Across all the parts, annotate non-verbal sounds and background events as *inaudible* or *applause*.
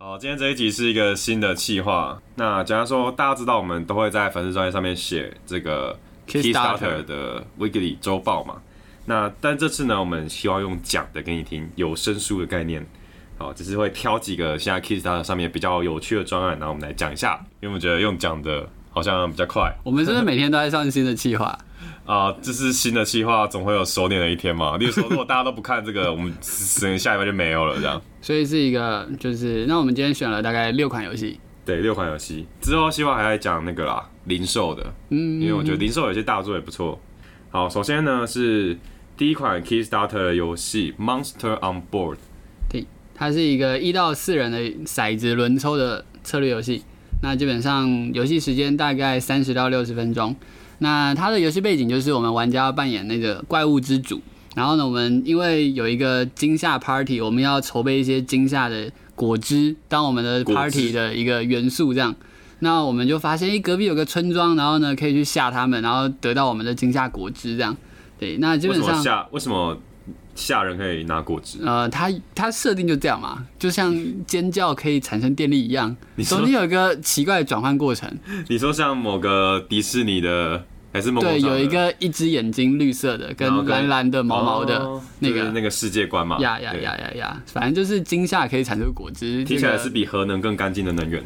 好，今天这一集是一个新的企划。那假如说大家知道，我们都会在粉丝专业上面写这个 Kickstarter 的 Weekly 周报嘛。那但这次呢，我们希望用讲的给你听，有声书的概念。好，只是会挑几个现在 Kickstarter 上面比较有趣的专案，然后我们来讲一下，因为我们觉得用讲的好像比较快。我们是不是每天都在上新的计划？啊，这是新的计划，总会有收敛的一天嘛。例如说，*laughs* 如果大家都不看这个，我们可能下一拜就没有了这样。所以是一个，就是那我们今天选了大概六款游戏，对，六款游戏之后，希望还在讲那个啦，零售的，嗯，因为我觉得零售有些大作也不错。好，首先呢是第一款 Kickstarter 的游戏 Monster on Board，对，它是一个一到四人的骰子轮抽的策略游戏。那基本上游戏时间大概三十到六十分钟。那它的游戏背景就是我们玩家要扮演那个怪物之主，然后呢，我们因为有一个惊吓 party，我们要筹备一些惊吓的果汁当我们的 party 的一个元素，这样。那我们就发现，诶，隔壁有个村庄，然后呢，可以去吓他们，然后得到我们的惊吓果汁，这样。对，那基为什么本上，吓为什么吓人可以拿果汁？呃，它它设定就这样嘛，就像尖叫可以产生电力一样，*laughs* 你说中间有一个奇怪的转换过程。你说像某个迪士尼的还是梦对，有一个一只眼睛绿色的，跟蓝蓝的毛毛的哦那个就是那个世界观嘛？呀呀呀呀呀，反正就是惊吓可以产出果汁，听起来是比核能更干净的能源。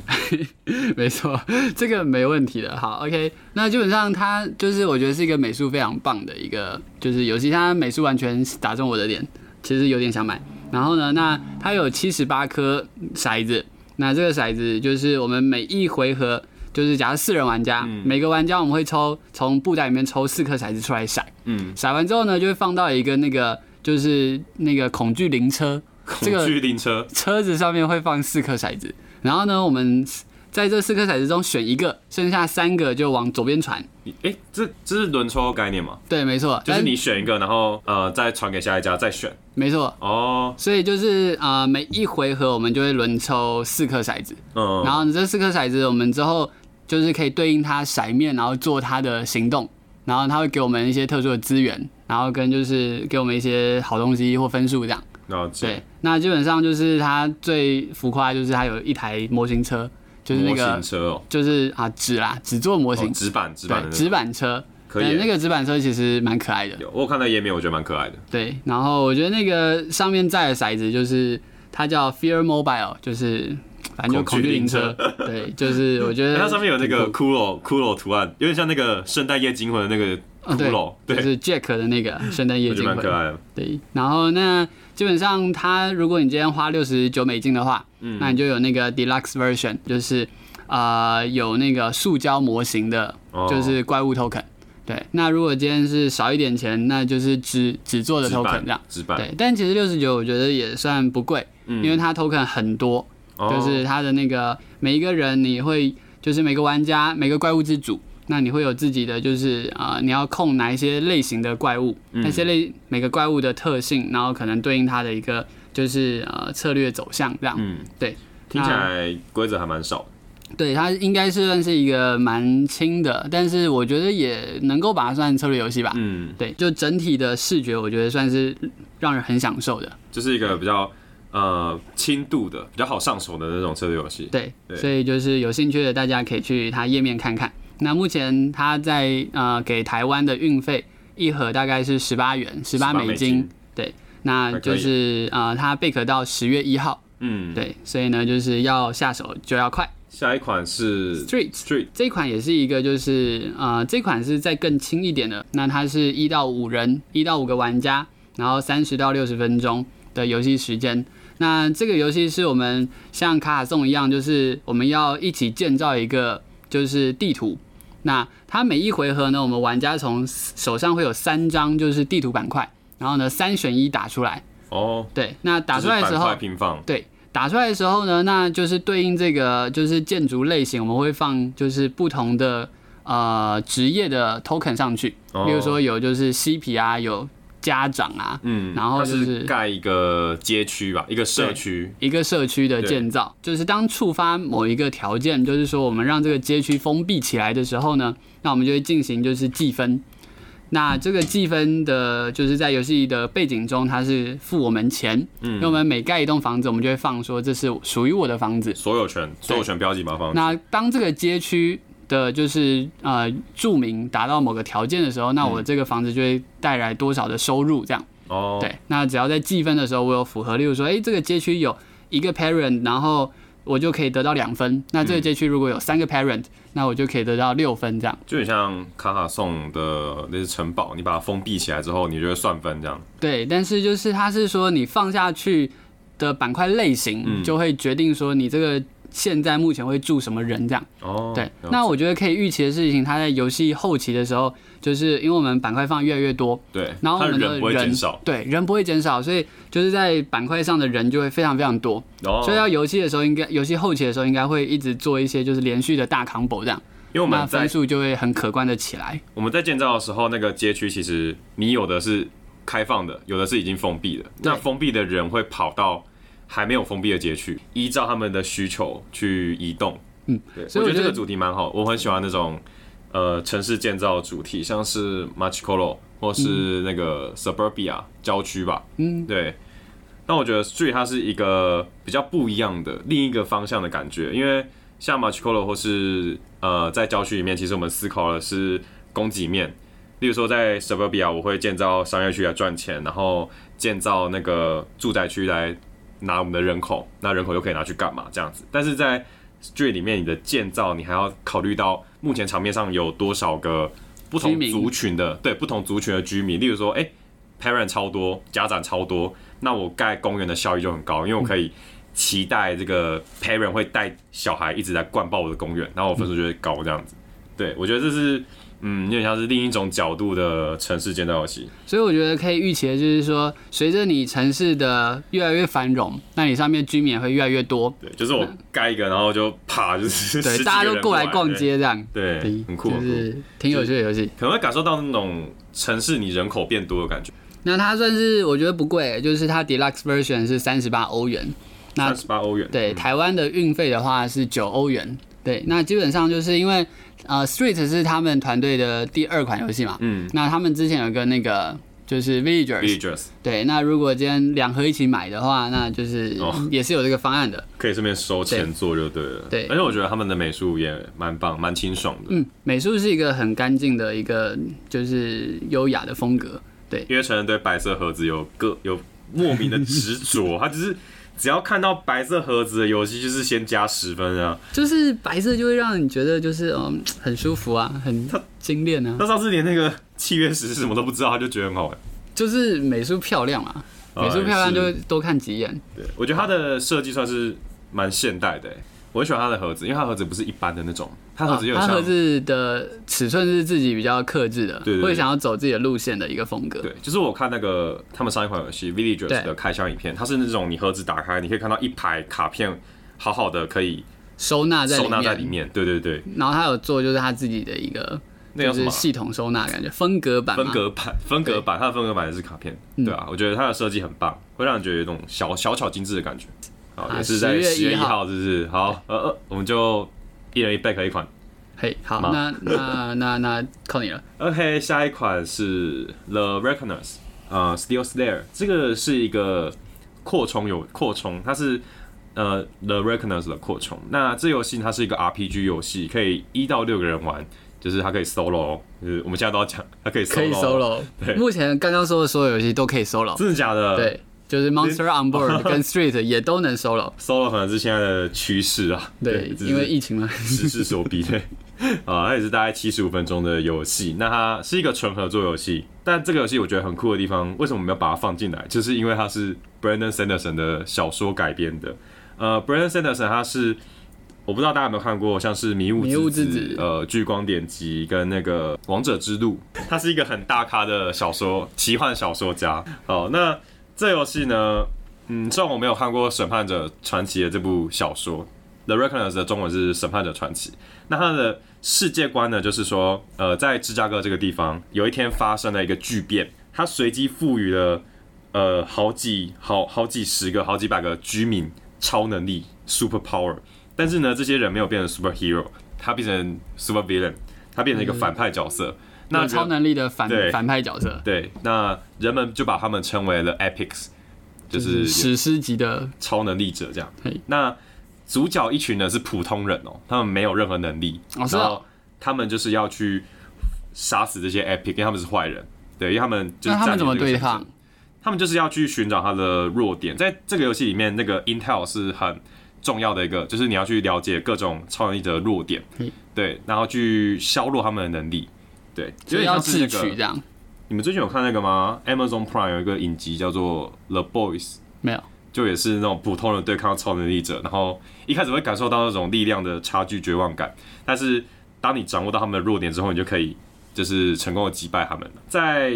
*laughs* 没错，这个没问题的。好，OK，那基本上它就是我觉得是一个美术非常棒的一个就是游戏，它美术完全打中我的点，其实有点想买。然后呢，那它有七十八颗骰子，那这个骰子就是我们每一回合。就是假如四人玩家，嗯每个玩家我们会抽从布袋里面抽四颗骰子出来骰，嗯，骰完之后呢，就会放到一个那个就是那个恐惧灵车，这个恐惧灵车，*laughs* 车子上面会放四颗骰子，然后呢，我们在这四颗骰子中选一个，剩下三个就往左边传。你哎、这这是轮抽概念吗？对，没错，就是你选一个，然后呃再传给下一家再选。没错，哦，所以就是呃每一回合我们就会轮抽四颗骰子，嗯，然后你这四颗骰子我们之后就是可以对应它骰面，然后做它的行动，然后它会给我们一些特殊的资源，然后跟就是给我们一些好东西或分数这样。对，那基本上就是它最浮夸，就是它有一台模型车，就是那模个哦，就是啊纸啦，纸做模型哦，纸板纸板纸板车，可以耶对那个纸板车其实蛮可爱的，有，我有看到页面，我觉得蛮可爱的。对。然后我觉得那个上面载的骰子就是它叫 Fear Mobile，就是反正就恐惧灵车，*laughs* 对，就是我觉得它上面有那个骷髅骷髅图案，有点像那个圣诞夜惊魂的那个骷髅，对，就是 Jack 的那个圣诞夜惊魂蛮可，爱的。对。然后那基本上它如果你今天花六十九美金的话，嗯那你就有那个 Deluxe Version，就是呃有那个塑胶模型的哦就是怪物 token。对，那如果今天是少一点钱，那就是只只做的 token 这样。对，但其实六十九我觉得也算不贵，嗯因为它 token 很多，哦就是它的那个每一个人你会就是每个玩家每个怪物之主，那你会有自己的就是啊、呃你要控哪一些类型的怪物，嗯那些类每个怪物的特性，然后可能对应它的一个就是呃策略走向这样。嗯，对，听起来规则还蛮少。对，它应该是算是一个蛮轻的，但是我觉得也能够把它算策略游戏吧。嗯，对，就整体的视觉，我觉得算是让人很享受的。就是一个比较呃轻度的、比较好上手的那种策略游戏。对，对所以就是有兴趣的大家可以去它页面看看。那目前它在呃给台湾的运费一盒大概是十八元，十八美金。对，那就是呃它贝壳到十月一号。嗯，对，所以呢就是要下手就要快。下一款是 Street Street，这一款也是一个，就是呃，这款是再更轻一点的。那它是一到五人，一到五个玩家，然后三十到六十分钟的游戏时间。那这个游戏是我们像卡卡颂一样，就是我们要一起建造一个就是地图。那它每一回合呢，我们玩家从手上会有三张就是地图板块，然后呢三选一打出来。哦，对，那打出来的时候对，打出来的时候呢，那就是对应这个就是建筑类型，我们会放就是不同的呃职业的 token 上去，哦比如说有就是嬉皮啊，有家长啊，嗯，然后就是是盖一个街区吧，一个社区，一个社区的建造，就是当触发某一个条件，就是说我们让这个街区封闭起来的时候呢，那我们就会进行就是计分。那这个计分的，就是在游戏的背景中，它是付我们钱，嗯因为我们每盖一栋房子，我们就会放说这是属于我的房子。所有权，所有权标记把它放。那当这个街区的，就是呃住民达到某个条件的时候，那我这个房子就会带来多少的收入，这样。哦，对，那只要在计分的时候我有符合，例如说，哎、这个街区有一个 parent，然后我就可以得到两分。那这个街区如果有三个 parent，那我就可以得到六分，这样。就很像卡卡颂的那些城堡，你把它封闭起来之后，你就会算分这样。对，但是就是它是说你放下去的板块类型，嗯就会决定说你这个现在目前会住什么人这样。哦，对那我觉得可以预期的事情，它在游戏后期的时候，就是因为我们板块放越来越多，对，然后我们的它人不会减少，对，人不会减少，所以就是在板块上的人就会非常非常多。哦，所以要游戏的时候，应该游戏后期的时候，应该会一直做一些就是连续的大 combo 这样，因为我们在分数就会很可观的起来。我们在建造的时候，那个街区其实你有的是开放的，有的是已经封闭的。那封闭的人会跑到还没有封闭的街区，依照他们的需求去移动。嗯，对，所以我觉得这个主题蛮好，我很喜欢那种呃城市建造主题，像是 Machikolo 或是那个 Suburbia 郊区吧。嗯，对。但我觉得 Street 它是一个比较不一样的另一个方向的感觉，因为像 Machikolo 或是呃在郊区里面，其实我们思考的是供给面。例如说在 Suburbia，我会建造商业区来赚钱，然后建造那个住宅区来拿我们的人口，那人口又可以拿去干嘛这样子？但是在 Street 里面，你的建造你还要考虑到目前场面上有多少个不同族群的对不同族群的居民，例如说，哎、parent 超多，家长超多，那我盖公园的效益就很高，因为我可以期待这个 parent 会带小孩一直在灌爆我的公园，然后我分数就会高这样子。对，我觉得这是嗯，有点像是另一种角度的城市建造游戏。所以我觉得可以预期的就是说，随着你城市的越来越繁荣，那你上面居民也会越来越多，对，就是我盖一个，然后就啪，就是对，大家都过来逛，街这样，对，对很酷，就，是挺有趣的游戏。可能会感受到那种城市你人口变多的感觉。那它算是我觉得不贵，就是它 deluxe version 是三十八欧元，那三十八欧元，对，嗯台湾的运费的话是九欧元。对，那基本上就是因为呃，Street 是他们团队的第二款游戏嘛，嗯那他们之前有个那个就是 Villagers，，Villagers 对，那如果今天两盒一起买的话，那就是哦也是有这个方案的。可以顺便收钱做就对了。对而且我觉得他们的美术也蛮棒，蛮清爽的。嗯，美术是一个很干净的一个就是优雅的风格。对，因为成人对白色盒子有个有莫名的执着，*laughs* 他只是只要看到白色盒子的游戏，就是先加十分啊。就是白色就会让你觉得就是嗯很舒服啊，很精炼啊，他上次连那个契约时是什么都不知道，他就觉得很好玩。就是美术漂亮啊，美术漂亮就会多看几眼。对，我觉得它的设计算是蛮现代的欸。我很喜欢它的盒子，因为它盒子不是一般的那种，它盒子有它盒子的尺寸是自己比较克制的，会想要走自己的路线的一个风格。对，就是我看那个他们上一款游戏《Villagers》的开箱影片，它是那种你盒子打开，你可以看到一排卡片，好好的可以收纳在里收纳在里面，面。对对对，然后他有做就是他自己的一个就那叫什么啊？是系统收纳感觉分隔版嘛分隔版，分隔版，它的分隔版也是卡片，嗯对啊，我觉得它的设计很棒，会让人觉得有一种小小巧精致的感觉。好，啊也是在10月十月一1号号，是不是？好，呃呃，我们就一人一 back 一款。嘿，好，吗那那那那靠你了。*laughs* OK，下一款是 The Reckoners，呃，Steel Slayer，这个是一个扩充有扩充，它是呃 The Reckoners 的扩充。那这游戏它是一个 RPG 游戏，可以一到六个人玩，就是它可以 solo，哦就是我们现在都要讲它可以 solo，可以 solo，对目前刚刚说的所有游戏都可以 solo，真的假的？对，就是 Monster on Board *laughs* 跟 Street 也都能 solo，，solo 可能是现在的趋势啊。对，因为疫情嘛，时势所逼，对，*laughs* 啊，它也是大概七十五分钟的游戏。那它是一个纯合作游戏，但这个游戏我觉得很酷的地方，为什么我们要把它放进来？就是因为它是 Brandon Sanderson 的小说改编的。呃，Brandon Sanderson 他是我不知道大家有没有看过，像是《迷雾迷雾之之子呃，《聚光典籍》跟那个《王者之路》，他是一个很大咖的小说奇幻小说家。好，那这游戏呢，嗯，虽然我没有看过《审判者传奇》的这部小说，《The Reckoners》的中文是《审判者传奇》。那它的世界观呢，就是说，呃，在芝加哥这个地方，有一天发生了一个巨变，它随机赋予了呃好几好好几十个、好几百个居民超能力 （super power）。但是呢，这些人没有变成 superhero，他变成 super villain，他变成一个反派角色。有超能力的反反派角色，对，那人们就把他们称为了 epics，就是史诗级的，超能力者这样。嘿。那主角一群呢是普通人哦，他们没有任何能力，然后他们就是要去杀死这些 epic，因为他们是坏人，对，因为他们就是那他们怎么对抗？？他们就是要去寻找他的弱点，在这个游戏里面，那个 intel 是很重要的一个，就是你要去了解各种超能力者的弱点。嗯，对，然后去削弱他们的能力，对，所以要智有点像是那个取这样，你们最近有看那个吗？Amazon Prime 有一个影集叫做《The Boys》，没有？就也是那种普通人对抗超能力者，然后一开始会感受到那种力量的差距、绝望感，但是当你掌握到他们的弱点之后，你就可以就是成功的击败他们。在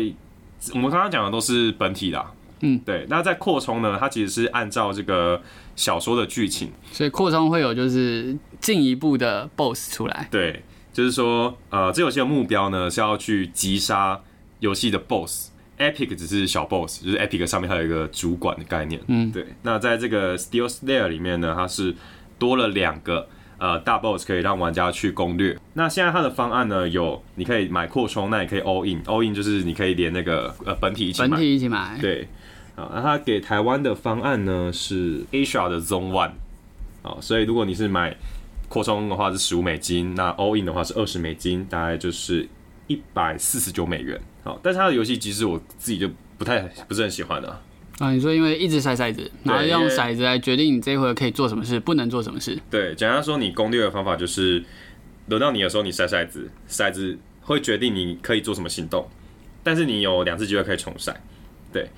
我们刚刚讲的都是本体啦，嗯，对。那在扩充呢，它其实是按照这个小说的剧情，所以扩充会有就是进一步的 BOSS 出来，对，就是说，呃，这游戏的目标呢是要去击杀游戏的 BOSS。Epic 只是小 BOSS，就是 Epic 上面还有一个主管的概念。嗯对。那在这个 Steel Slayer 里面呢，它是多了两个呃大 BOSS 可以让玩家去攻略。那现在它的方案呢有，你可以买扩充，那也可以 All In，All In 就是你可以连那个呃本体一起买本买。体一起买，对，啊，那它给台湾的方案呢是 Asia 的 Zone One，啊，所以如果你是买扩充的话是十五美金，那 All In 的话是二十美金，大概就是一百四十九美元。好，但是它的游戏机制我自己就不太不是很喜欢的、啊。啊，你说因为一直筛骰子，然后用骰子来决定你这一回可以做什么事，不能做什么事。对，简单说，你攻略的方法就是轮到你的时候，你筛骰子，骰子会决定你可以做什么行动，但是你有两次机会可以重筛。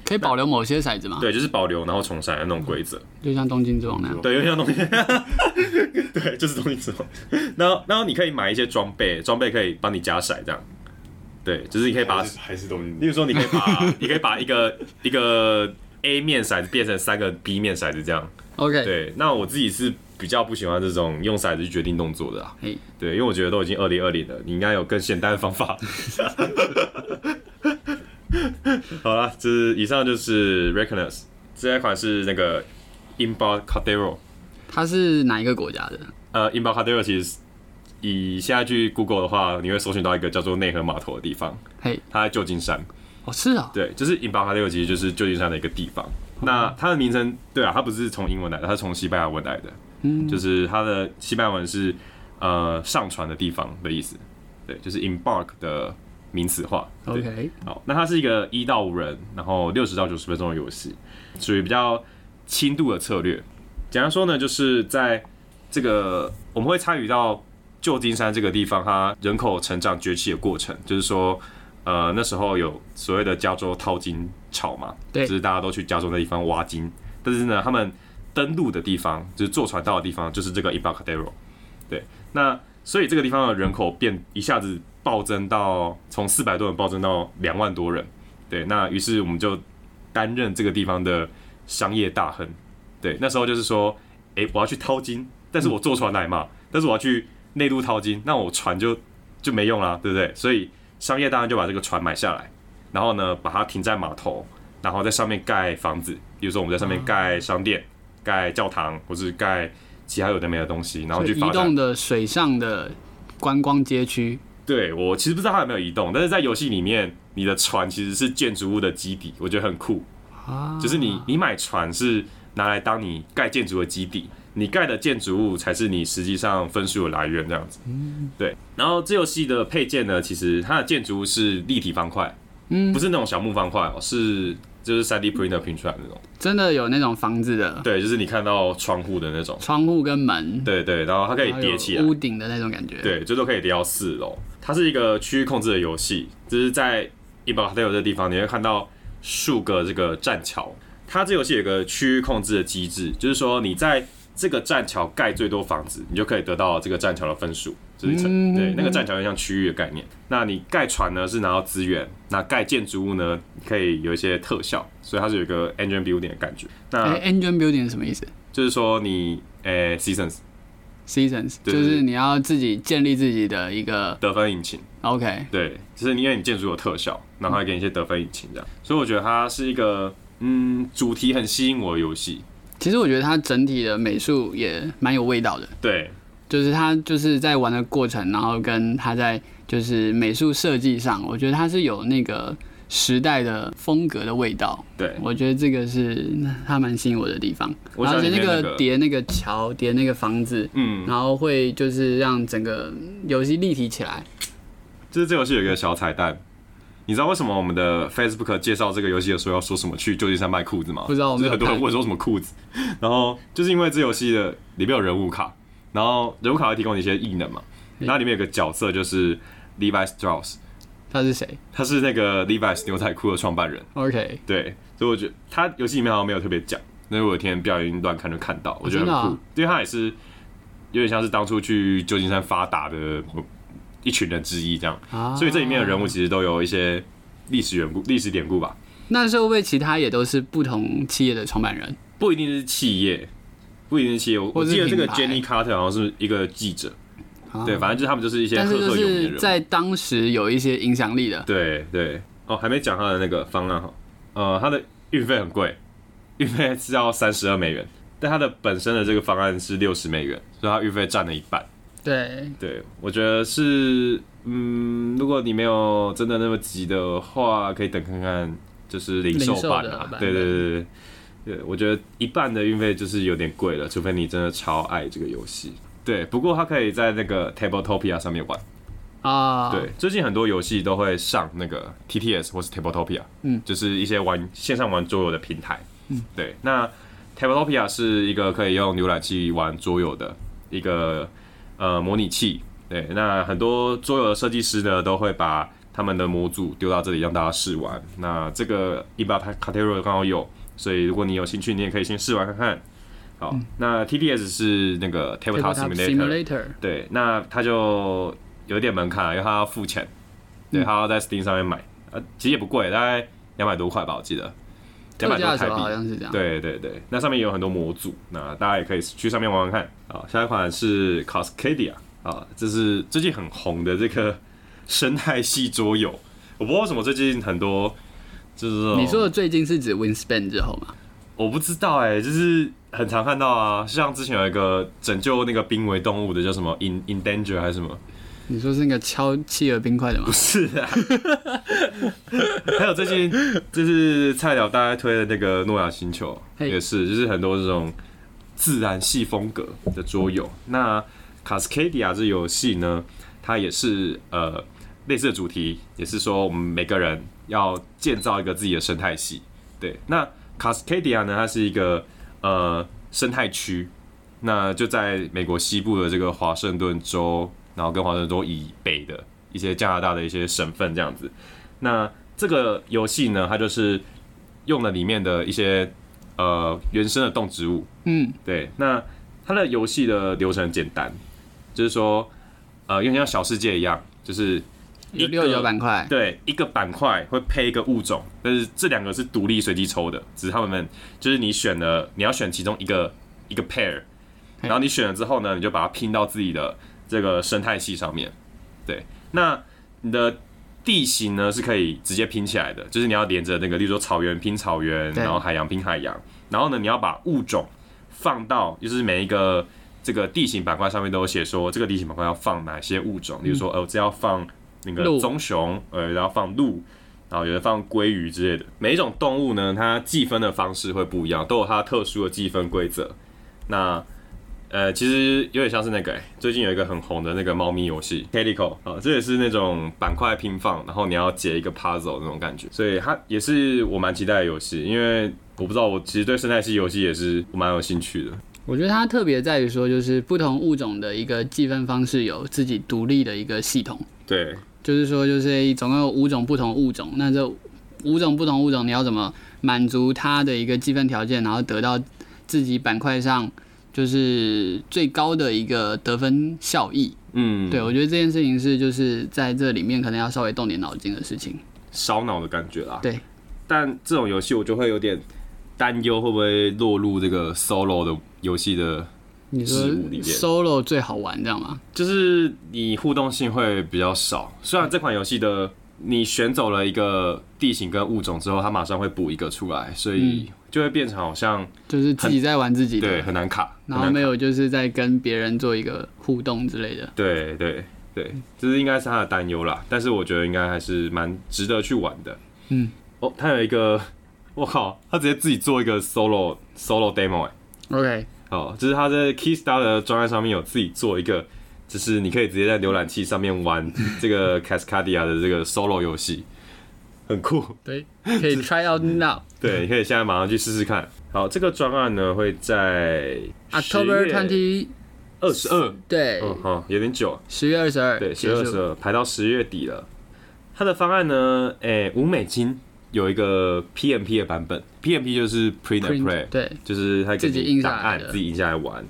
可以保留某些骰子吗？对，就是保留然后重筛的那种规则。就像东京之王那样。对，就像东京，*laughs* 对，就是东京之王，然后然后你可以买一些装备，装备可以帮你加骰这样。对，就是你可以把还，是还是东京例如说你可以把 *laughs* 你可以把一个一个 A 面骰子变成三个 B 面骰子这样。OK，对，那我自己是比较不喜欢这种用骰子去决定动作的啊。嘿，对，因为我觉得都已经二零二零了，你应该有更简单的方法。*laughs* *laughs* 好了，这是以上就是 Reckoness 这一款是那个 Embarcadero。它是哪一个国家的？呃，Embarcadero 其实以现在去 Google 的话，你会搜寻到一个叫做内河码头的地方，嘿，它在旧金山。哦，是啊，对，就是 Embarcadero 其实就是旧金山的一个地方。那它的名称，对啊，它不是从英文来的，它是从西班牙文来的。嗯，就是它的西班牙文是呃上船的地方的意思，对，就是 embark 的名词化。OK，好，那它是一个一到五人，然后六十到九十分钟的游戏，属于比较轻度的策略。简单说呢，就是在这个我们会参与到旧金山这个地方，它人口成长崛起的过程，就是说。呃，那时候有所谓的加州淘金潮嘛，对就是大家都去加州那地方挖金，但是呢，他们登陆的地方，就是坐船到的地方，就是这个 Embarcadero。对，那所以这个地方的人口变一下子暴增到从四百多人暴增到两万多人。对，那于是我们就担任这个地方的商业大亨。对，那时候就是说，诶，我要去淘金，但是我坐船来嘛，但是我要去内陆淘金，那我船就就没用啦，对不对？所以商业大亨就把这个船买下来，然后呢，把它停在码头，然后在上面盖房子，比如说我们在上面盖商店、盖教堂，或是盖其他有的没的东西，然后去移发动。的水上的观光街区。对我其实不知道它有没有移动，但是在游戏里面，你的船其实是建筑物的基底，我觉得很酷。啊，就是你你买船是拿来当你盖建筑的基底，你盖的建筑物才是你实际上分数的来源这样子。嗯对。然后这游戏的配件呢，其实它的建筑物是立体方块，嗯不是那种小木方块哦，是就是三 D printer 拼出来的那种。真的有那种房子的对，就是你看到窗户的那种。窗户跟门，对对，然后它可以叠起来，屋顶的那种感觉。，对，最多可以叠到四楼。它是一个区域控制的游戏，就是在 e b a d e o 这地方，你会看到数个这个栈桥。它这游戏有个区域控制的机制，就是说你在这个栈桥盖最多房子，你就可以得到这个栈桥的分数，就是成、嗯对那个栈桥就像区域的概念。那你盖船呢是拿到资源，那盖建筑物呢可以有一些特效，所以它是有一个 engine building 的感觉。那哎，engine building 是什么意思就是说你诶、seasons？seasons 就是你要自己建立自己的一个得分引擎。OK，对，就是因为你建筑有特效，然后还给你一些得分引擎这样，所以我觉得它是一个嗯主题很吸引我的游戏。其实我觉得它整体的美术也蛮有味道的。对，就是它就是在玩的过程，然后跟它在就是美术设计上，我觉得它是有那个时代的风格的味道。对，我觉得这个是他蛮吸引我的地方。而且那个个叠那个桥，叠那个房子，嗯，然后会就是让整个游戏立体起来。就是这游戏有一个小彩蛋。你知道为什么我们的 Facebook 介绍这个游戏的时候要说什么去旧金山卖裤子吗？不知道我没有就是很多人看问说什么裤子，然后就是因为这游戏的里面有人物卡，然后人物卡会提供你一些异能嘛，然后里面有个角色就是 Levi Strauss，他是谁？他是那个 Levi's 牛仔裤的创办人，？OK，对，所以我觉得他游戏里面好像没有特别讲，那我有一天不小心乱看就看到，我觉得很酷，因为他也是有点像是当初去旧金山发达的一群人之一这样，啊，所以这里面的人物其实都有一些历史缘故、历史典故吧，那是会不会其他也都是不同企业的创办人？不一定是企业，不一定是企业。我记得这个 Jenny Carter 好像是一个记者，啊。对，反正就是他们就是一些赫赫有名的人。在当时有一些影响力的。对对，哦，还没讲他的那个方案哈，呃，他的运费很贵，运费是要三十二美元，但他的本身的这个方案是六十美元，所以他运费占了一半。对，对，我觉得是，嗯，如果你没有真的那么急的话，可以等看看，就是零售版啊。的版对对对对。对，我觉得一半的运费就是有点贵了，除非你真的超爱这个游戏。对，不过它可以在那个 Tabletopia 上面玩。啊，对，最近很多游戏都会上那个 TTS 或是 Tabletopia，嗯，就是一些玩线上玩桌游的平台。嗯，对，那 Tabletopia 是一个可以用浏览器玩桌游的一个呃模拟器。对，那很多桌游的设计师呢都会把他们的模组丢到这里让大家试玩。那这个一把卡 t e r o 刚好有，所以如果你有兴趣，你也可以先试玩看看。好，那 TDS 是那个 Tabletop Simulator，Simulator，对，那它就有点门槛啊，因为它要付钱，对，嗯它要在 Steam 上面买，呃，其实也不贵，大概两百多块吧，我记得，两百多台特价的好。像是这样。对对对，那上面也有很多模组，那大家也可以去上面玩玩看。啊，下一款是 Cascadia 啊，这是最近很红的这个 *laughs* 生态系桌游。我不知道为什么最近很多就是你说的最近是指 Wingspan 之后吗？我不知道哎、就是很常看到啊，像之前有一个拯救那个濒危动物的叫什么 In In Danger 还是什么？你说是那个敲企鹅冰块的吗不？是啊，*laughs* 还有最近就是菜鸟大家推的那个诺亚星球嘿也是，就是很多这种自然系风格的桌游。那 Cascadia 这游戏呢，它也是呃类似的主题，也是说我们每个人要建造一个自己的生态系。对，那 Cascadia 呢，它是一个呃生态区，那就在美国西部的这个华盛顿州，然后跟华盛顿州以北的一些加拿大的一些省份这样子。那这个游戏呢，它就是用了里面的一些呃原生的动植物，嗯，对，那它的游戏的流程很简单，就是说呃有点像小世界一样，就是一有六九个板块。对，一个板块会配一个物种，但是这两个是独立随机抽的，只是他们就是你选了，你要选其中一个一个 pair，然后你选了之后呢，你就把它拼到自己的这个生态系上面。对，那你的地形呢是可以直接拼起来的，就是你要连着那个，例如说草原拼草原，然后海洋拼海洋，然后呢你要把物种放到就是每一个这个地形板块上面都有写说这个地形板块要放哪些物种，例如说呃这要放那个棕熊，呃然后放鹿。然后有的放鲑鱼之类的，每一种动物呢，它计分的方式会不一样，都有它特殊的计分规则。那呃，其实有点像是那个、欸，最近有一个很红的那个猫咪游戏 Calico 啊，这也是那种板块拼放，然后你要解一个 puzzle 那种感觉，所以它也是我蛮期待的游戏，因为我不知道我其实对生态系游戏也是蛮有兴趣的。我觉得它特别在于说，就是不同物种的一个计分方式有自己独立的一个系统，对，就是说，就是总共有五种不同物种，那这五种不同物种你要怎么满足它的一个计分条件，然后得到自己板块上就是最高的一个得分效益。嗯，对，我觉得这件事情是就是在这里面可能要稍微动点脑筋的事情。烧脑的感觉啦。对，但这种游戏我就会有点担忧，会不会落入这个 solo 的游戏的你说事物里面 solo 最好玩，这样吗？就是你互动性会比较少。虽然这款游戏的你选走了一个地形跟物种之后，它马上会补一个出来，所以就会变成好像就是自己在玩自己的，对很难卡，然后没有就是在跟别人做一个互动之类的。对对对，这是应该是他的担忧啦，但是我觉得应该还是蛮值得去玩的。嗯，哦，他有一个，我靠，他直接自己做一个 solo solo demo 哎、OK，哦，就是他在 Keystar 的专案上面有自己做一个，就是你可以直接在浏览器上面玩 *laughs* 这个 Cascadia 的这个 solo 游戏，很酷。对，可以 *laughs* try out now。对，你可以现在马上去试试看。好，这个专案呢会在 October twenty，二十二，对，嗯好，有点久，十月二十二，对，十月二十二排到十月底了。它的方案呢，诶、五美金有一个 PMP 的版本，PMP 就是 Print and Print，Play，对，就是它给自己印下来自己印下来玩。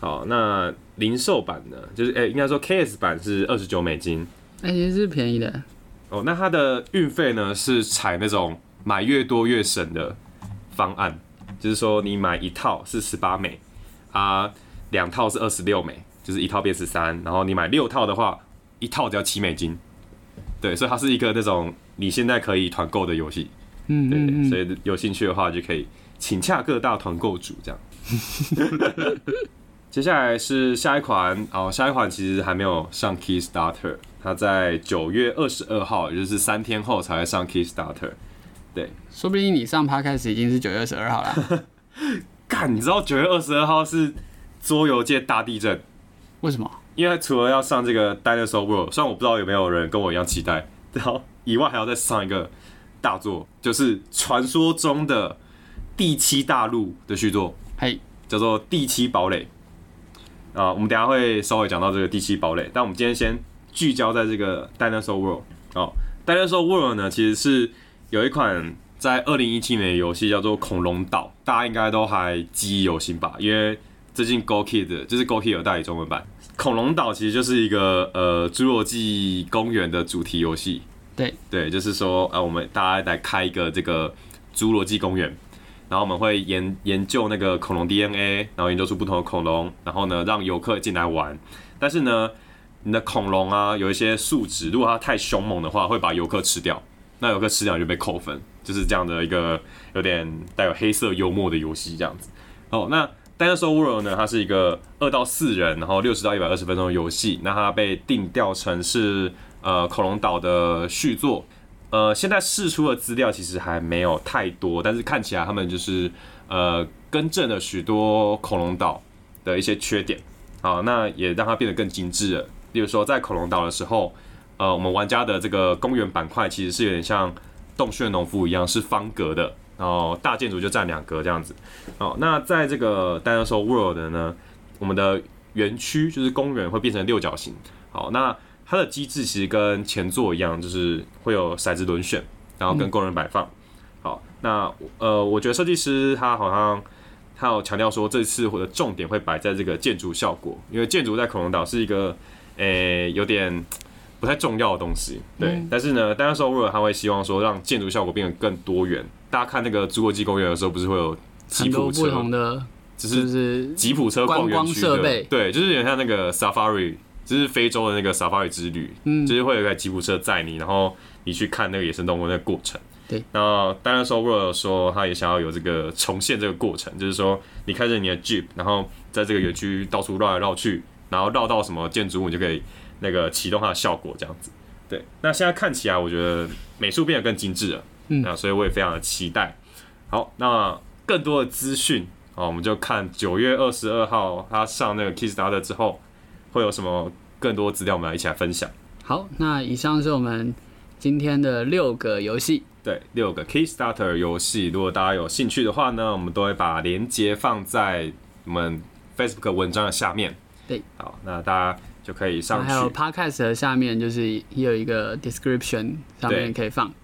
好，那零售版呢，就是诶、应该说 KS 版是二十九美金。哎，其实是便宜的，哦，那它的运费呢是采那种买越多越省的方案，就是说你买一套是十八美啊，两套是二十六美，就是一套变十三，然后你买六套的话，一套只要七美金。对，所以它是一个那种你现在可以团购的游戏，对，嗯嗯嗯，所以有兴趣的话就可以请洽各大团购主这样。*laughs* 接下来是下一款哦，下一款其实还没有上 Kickstarter，它在九月二十二号，也就是三天后才会上 Kickstarter。对说不定你上 Podcast 已经是九月二十二号了，*laughs* 干，你知道九月二十二号是桌游界大地震，为什么？因为除了要上这个 Dinosaur World，虽然我不知道有没有人跟我一样期待，然后以外还要再上一个大作，就是传说中的第七大陆的续作，嘿，叫做第七堡垒。啊，我们等下会稍微讲到这个第七堡垒，但我们今天先聚焦在这个 Dinosaur World。哦，Dinosaur World 呢，其实是有一款在二零一七年的游戏叫做《恐龙岛》，大家应该都还记忆犹新吧？因为最近 Go Kid 就是 Go Kid 有代理中文版，《恐龙岛》其实就是一个呃侏罗纪公园的主题游戏。对对，就是说呃，我们大家来开一个这个侏罗纪公园。然后我们会研研究那个恐龙 DNA，然后研究出不同的恐龙，然后呢让游客进来玩。但是呢，你的恐龙啊有一些素质，如果它太凶猛的话，会把游客吃掉。那游客吃掉就被扣分，就是这样的一个有点带有黑色幽默的游戏这样子。哦，那 Dinosaur World 呢，它是一个二到四人，然后六十到一百二十分钟的游戏。那它被定调成是呃恐龙岛的续作。呃，现在释出的资料其实还没有太多，但是看起来他们就是呃更正了许多恐龙岛的一些缺点，好，那也让它变得更精致了。例如说，在恐龙岛的时候，呃，我们玩家的这个公园板块其实是有点像洞穴农夫一样，是方格的，然后大建筑就占两格这样子。哦，那在这个 Dinosaur World 呢，我们的园区就是公园会变成六角形。好，那它的机制其实跟前座一样，就是会有骰子轮选，然后跟工人摆放。好，那呃，我觉得设计师他好像他有强调说，这次我的重点会摆在这个建筑效果，因为建筑在恐龙岛是一个诶、有点不太重要的东西。对，嗯但是呢，单收入他会希望说让建筑效果变得更多元。大家看那个侏罗纪公园的时候，不是会有吉普车，同的，只就是是吉普车逛园观区的光设备对，就是有点像那个 safari，就是非洲的那个 safari 之旅，嗯就是会有一台吉普车载你，然后你去看那个野生动物那个过程。对，那当然说 World 说他也想要有这个重现这个过程，就是说你开着你的 Jeep，然后在这个园区到处绕来绕去，然后绕到什么建筑物，你就可以那个启动它的效果这样子。对，那现在看起来我觉得美术变得更精致了，嗯那所以我也非常的期待。好，那更多的资讯，啊，我们就看九月二十二号他上那个 Kickstarter 之后会有什么更多资料，我们来一起来分享。好，那以上是我们今天的六个游戏。对，六个 Kickstarter 游戏，如果大家有兴趣的话呢，我们都会把链接放在我们 Facebook 文章的下面。对，好，那大家就可以上去还有。Podcast 的下面就是也有一个 description，上面可以放。